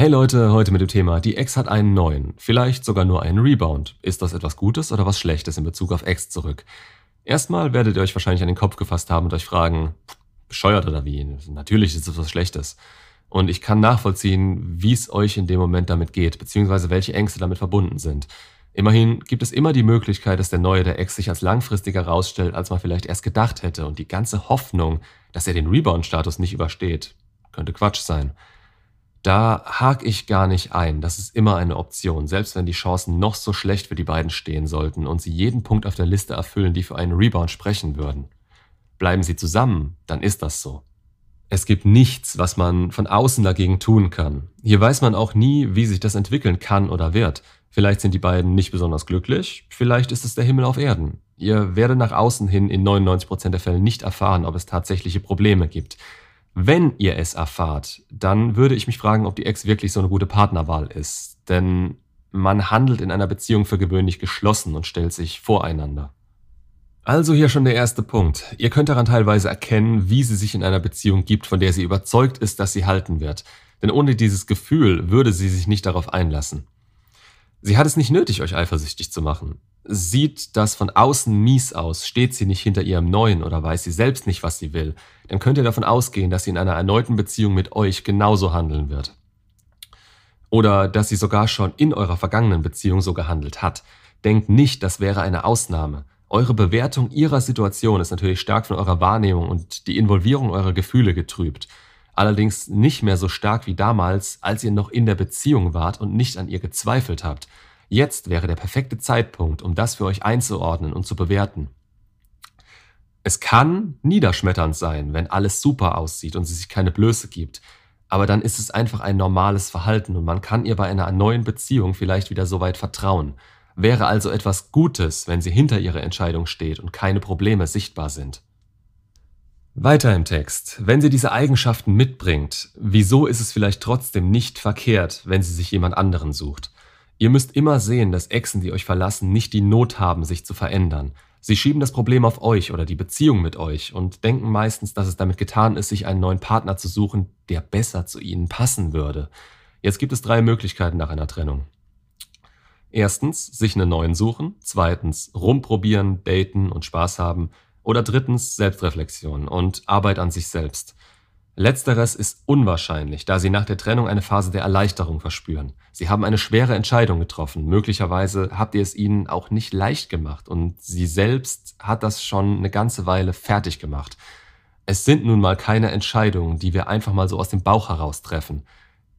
Hey Leute, heute mit dem Thema, die Ex hat einen neuen, vielleicht sogar nur einen Rebound. Ist das etwas Gutes oder was Schlechtes in Bezug auf Ex zurück? Erstmal werdet ihr euch wahrscheinlich an den Kopf gefasst haben und euch fragen, bescheuert oder wie? Natürlich ist es was Schlechtes. Und ich kann nachvollziehen, wie es euch in dem Moment damit geht, beziehungsweise welche Ängste damit verbunden sind. Immerhin gibt es immer die Möglichkeit, dass der Neue der Ex sich als langfristiger herausstellt, als man vielleicht erst gedacht hätte. Und die ganze Hoffnung, dass er den Rebound-Status nicht übersteht, könnte Quatsch sein. Da hake ich gar nicht ein. Das ist immer eine Option, selbst wenn die Chancen noch so schlecht für die beiden stehen sollten und sie jeden Punkt auf der Liste erfüllen, die für einen Rebound sprechen würden. Bleiben sie zusammen, dann ist das so. Es gibt nichts, was man von außen dagegen tun kann. Hier weiß man auch nie, wie sich das entwickeln kann oder wird. Vielleicht sind die beiden nicht besonders glücklich, vielleicht ist es der Himmel auf Erden. Ihr werdet nach außen hin in 99% der Fälle nicht erfahren, ob es tatsächliche Probleme gibt. Wenn ihr es erfahrt, dann würde ich mich fragen, ob die Ex wirklich so eine gute Partnerwahl ist. Denn man handelt in einer Beziehung für gewöhnlich geschlossen und stellt sich voreinander. Also hier schon der erste Punkt. Ihr könnt daran teilweise erkennen, wie sie sich in einer Beziehung gibt, von der sie überzeugt ist, dass sie halten wird. Denn ohne dieses Gefühl würde sie sich nicht darauf einlassen. Sie hat es nicht nötig, euch eifersüchtig zu machen. Sieht das von außen mies aus, steht sie nicht hinter ihrem Neuen oder weiß sie selbst nicht, was sie will, dann könnt ihr davon ausgehen, dass sie in einer erneuten Beziehung mit euch genauso handeln wird. Oder dass sie sogar schon in eurer vergangenen Beziehung so gehandelt hat. Denkt nicht, das wäre eine Ausnahme. Eure Bewertung ihrer Situation ist natürlich stark von eurer Wahrnehmung und die Involvierung eurer Gefühle getrübt. Allerdings nicht mehr so stark wie damals, als ihr noch in der Beziehung wart und nicht an ihr gezweifelt habt. Jetzt wäre der perfekte Zeitpunkt, um das für euch einzuordnen und zu bewerten. Es kann niederschmetternd sein, wenn alles super aussieht und sie sich keine Blöße gibt, aber dann ist es einfach ein normales Verhalten und man kann ihr bei einer neuen Beziehung vielleicht wieder so weit vertrauen. Wäre also etwas Gutes, wenn sie hinter ihrer Entscheidung steht und keine Probleme sichtbar sind. Weiter im Text. Wenn sie diese Eigenschaften mitbringt, wieso ist es vielleicht trotzdem nicht verkehrt, wenn sie sich jemand anderen sucht? Ihr müsst immer sehen, dass Exen, die euch verlassen, nicht die Not haben, sich zu verändern. Sie schieben das Problem auf euch oder die Beziehung mit euch und denken meistens, dass es damit getan ist, sich einen neuen Partner zu suchen, der besser zu ihnen passen würde. Jetzt gibt es drei Möglichkeiten nach einer Trennung. Erstens, sich einen neuen suchen. Zweitens, rumprobieren, daten und Spaß haben. Oder drittens Selbstreflexion und Arbeit an sich selbst. Letzteres ist unwahrscheinlich, da sie nach der Trennung eine Phase der Erleichterung verspüren. Sie haben eine schwere Entscheidung getroffen. Möglicherweise habt ihr es ihnen auch nicht leicht gemacht und sie selbst hat das schon eine ganze Weile fertig gemacht. Es sind nun mal keine Entscheidungen, die wir einfach mal so aus dem Bauch heraus treffen.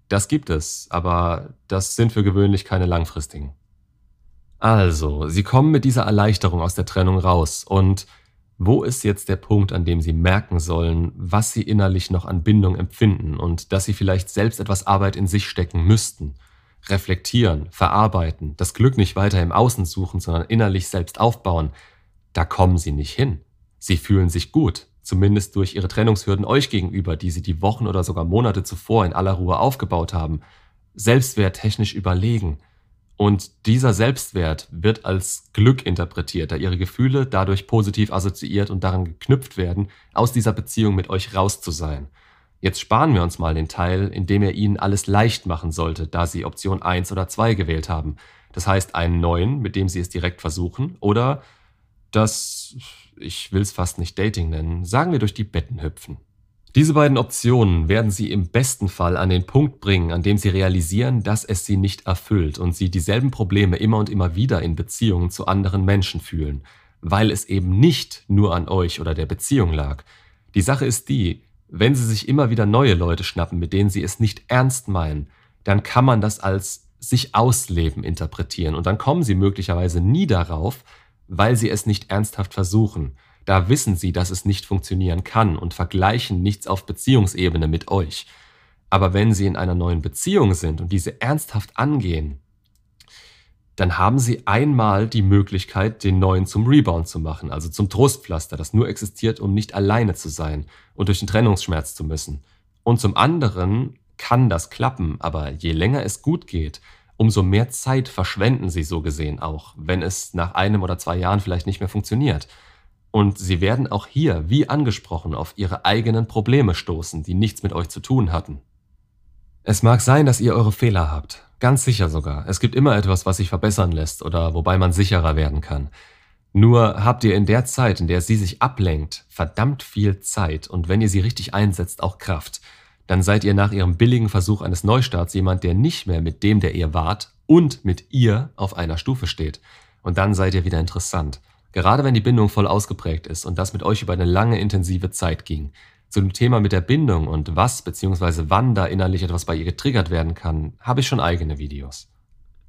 Das gibt es, aber das sind für gewöhnlich keine langfristigen. Also, sie kommen mit dieser Erleichterung aus der Trennung raus und wo ist jetzt der Punkt, an dem Sie merken sollen, was Sie innerlich noch an Bindung empfinden und dass Sie vielleicht selbst etwas Arbeit in sich stecken müssten? Reflektieren, verarbeiten, das Glück nicht weiter im Außen suchen, sondern innerlich selbst aufbauen, da kommen Sie nicht hin. Sie fühlen sich gut, zumindest durch Ihre Trennungshürden euch gegenüber, die Sie die Wochen oder sogar Monate zuvor in aller Ruhe aufgebaut haben. Selbstwerttechnisch überlegen, und dieser Selbstwert wird als Glück interpretiert, da ihre Gefühle dadurch positiv assoziiert und daran geknüpft werden, aus dieser Beziehung mit euch raus zu sein. Jetzt sparen wir uns mal den Teil, in dem er ihnen alles leicht machen sollte, da sie Option 1 oder 2 gewählt haben. Das heißt einen neuen, mit dem sie es direkt versuchen, oder das, ich will es fast nicht Dating nennen, sagen wir durch die Betten hüpfen. Diese beiden Optionen werden Sie im besten Fall an den Punkt bringen, an dem Sie realisieren, dass es Sie nicht erfüllt und Sie dieselben Probleme immer und immer wieder in Beziehungen zu anderen Menschen fühlen, weil es eben nicht nur an euch oder der Beziehung lag. Die Sache ist die, wenn Sie sich immer wieder neue Leute schnappen, mit denen Sie es nicht ernst meinen, dann kann man das als sich ausleben interpretieren und dann kommen Sie möglicherweise nie darauf, weil Sie es nicht ernsthaft versuchen. Da wissen sie, dass es nicht funktionieren kann und vergleichen nichts auf Beziehungsebene mit euch. Aber wenn sie in einer neuen Beziehung sind und diese ernsthaft angehen, dann haben sie einmal die Möglichkeit, den neuen zum Rebound zu machen, also zum Trostpflaster, das nur existiert, um nicht alleine zu sein und durch den Trennungsschmerz zu müssen. Und zum anderen kann das klappen, aber je länger es gut geht, umso mehr Zeit verschwenden sie so gesehen auch, wenn es nach einem oder zwei Jahren vielleicht nicht mehr funktioniert. Und sie werden auch hier, wie angesprochen, auf ihre eigenen Probleme stoßen, die nichts mit euch zu tun hatten. Es mag sein, dass ihr eure Fehler habt. Ganz sicher sogar. Es gibt immer etwas, was sich verbessern lässt oder wobei man sicherer werden kann. Nur habt ihr in der Zeit, in der sie sich ablenkt, verdammt viel Zeit und wenn ihr sie richtig einsetzt, auch Kraft. Dann seid ihr nach ihrem billigen Versuch eines Neustarts jemand, der nicht mehr mit dem, der ihr wart und mit ihr auf einer Stufe steht. Und dann seid ihr wieder interessant. Gerade wenn die Bindung voll ausgeprägt ist und das mit euch über eine lange intensive Zeit ging. Zu dem Thema mit der Bindung und was bzw. wann da innerlich etwas bei ihr getriggert werden kann, habe ich schon eigene Videos.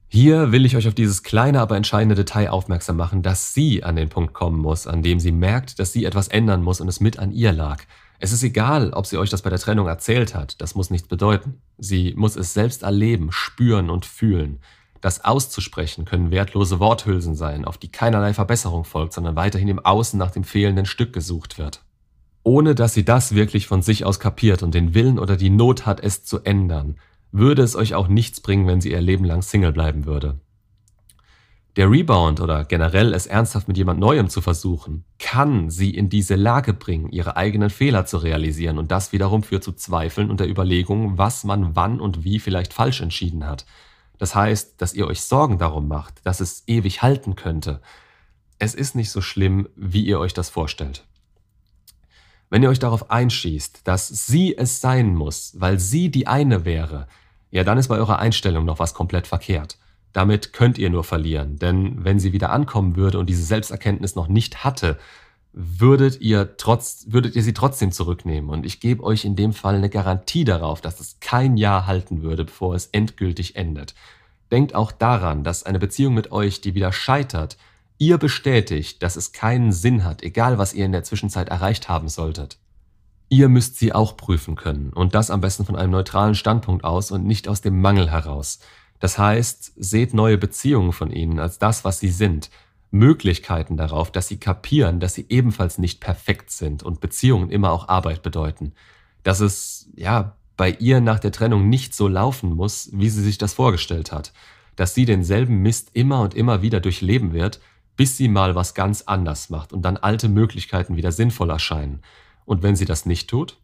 Hier will ich euch auf dieses kleine, aber entscheidende Detail aufmerksam machen, dass sie an den Punkt kommen muss, an dem sie merkt, dass sie etwas ändern muss und es mit an ihr lag. Es ist egal, ob sie euch das bei der Trennung erzählt hat, das muss nichts bedeuten. Sie muss es selbst erleben, spüren und fühlen. Das auszusprechen können wertlose Worthülsen sein, auf die keinerlei Verbesserung folgt, sondern weiterhin im Außen nach dem fehlenden Stück gesucht wird. Ohne dass sie das wirklich von sich aus kapiert und den Willen oder die Not hat, es zu ändern, würde es euch auch nichts bringen, wenn sie ihr Leben lang Single bleiben würde. Der Rebound oder generell es ernsthaft mit jemand Neuem zu versuchen, kann sie in diese Lage bringen, ihre eigenen Fehler zu realisieren und das wiederum führt zu Zweifeln und der Überlegung, was man wann und wie vielleicht falsch entschieden hat. Das heißt, dass ihr euch Sorgen darum macht, dass es ewig halten könnte. Es ist nicht so schlimm, wie ihr euch das vorstellt. Wenn ihr euch darauf einschießt, dass sie es sein muss, weil sie die eine wäre, ja, dann ist bei eurer Einstellung noch was komplett verkehrt. Damit könnt ihr nur verlieren, denn wenn sie wieder ankommen würde und diese Selbsterkenntnis noch nicht hatte, würdet ihr, trotz, würdet ihr sie trotzdem zurücknehmen. Und ich gebe euch in dem Fall eine Garantie darauf, dass es kein Jahr halten würde, bevor es endgültig endet. Denkt auch daran, dass eine Beziehung mit euch, die wieder scheitert, ihr bestätigt, dass es keinen Sinn hat, egal was ihr in der Zwischenzeit erreicht haben solltet. Ihr müsst sie auch prüfen können und das am besten von einem neutralen Standpunkt aus und nicht aus dem Mangel heraus. Das heißt, seht neue Beziehungen von ihnen als das, was sie sind, Möglichkeiten darauf, dass sie kapieren, dass sie ebenfalls nicht perfekt sind und Beziehungen immer auch Arbeit bedeuten. Dass es, ja, bei ihr nach der Trennung nicht so laufen muss, wie sie sich das vorgestellt hat. Dass sie denselben Mist immer und immer wieder durchleben wird, bis sie mal was ganz anders macht und dann alte Möglichkeiten wieder sinnvoll erscheinen. Und wenn sie das nicht tut,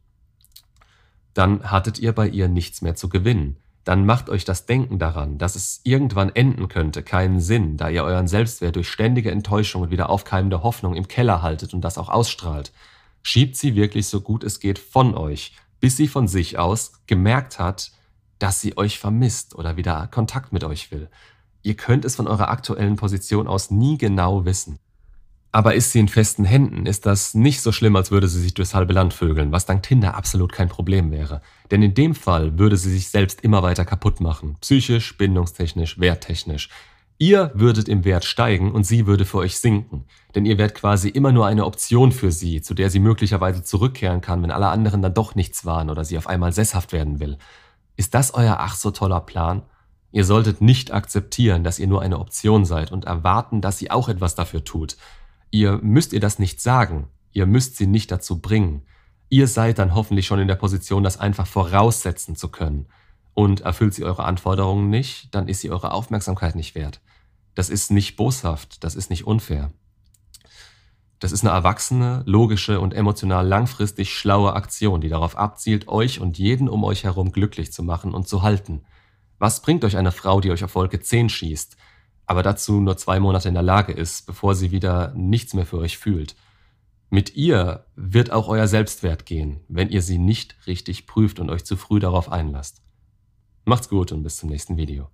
dann hattet ihr bei ihr nichts mehr zu gewinnen. Dann macht euch das Denken daran, dass es irgendwann enden könnte, keinen Sinn, da ihr euren Selbstwert durch ständige Enttäuschung und wieder aufkeimende Hoffnung im Keller haltet und das auch ausstrahlt. Schiebt sie wirklich so gut es geht von euch, bis sie von sich aus gemerkt hat, dass sie euch vermisst oder wieder Kontakt mit euch will. Ihr könnt es von eurer aktuellen Position aus nie genau wissen. Aber ist sie in festen Händen, ist das nicht so schlimm, als würde sie sich durchs halbe Land vögeln, was dank Tinder absolut kein Problem wäre. Denn in dem Fall würde sie sich selbst immer weiter kaputt machen. Psychisch, bindungstechnisch, werttechnisch. Ihr würdet im Wert steigen und sie würde für euch sinken. Denn ihr wärt quasi immer nur eine Option für sie, zu der sie möglicherweise zurückkehren kann, wenn alle anderen dann doch nichts waren oder sie auf einmal sesshaft werden will. Ist das euer ach so toller Plan? Ihr solltet nicht akzeptieren, dass ihr nur eine Option seid und erwarten, dass sie auch etwas dafür tut. Ihr müsst ihr das nicht sagen, ihr müsst sie nicht dazu bringen. Ihr seid dann hoffentlich schon in der Position, das einfach voraussetzen zu können. Und erfüllt sie eure Anforderungen nicht, dann ist sie eure Aufmerksamkeit nicht wert. Das ist nicht boshaft, das ist nicht unfair. Das ist eine erwachsene, logische und emotional langfristig schlaue Aktion, die darauf abzielt, euch und jeden um euch herum glücklich zu machen und zu halten. Was bringt euch eine Frau, die euch auf Wolke 10 schießt, aber dazu nur zwei Monate in der Lage ist, bevor sie wieder nichts mehr für euch fühlt. Mit ihr wird auch euer Selbstwert gehen, wenn ihr sie nicht richtig prüft und euch zu früh darauf einlasst. Macht's gut und bis zum nächsten Video.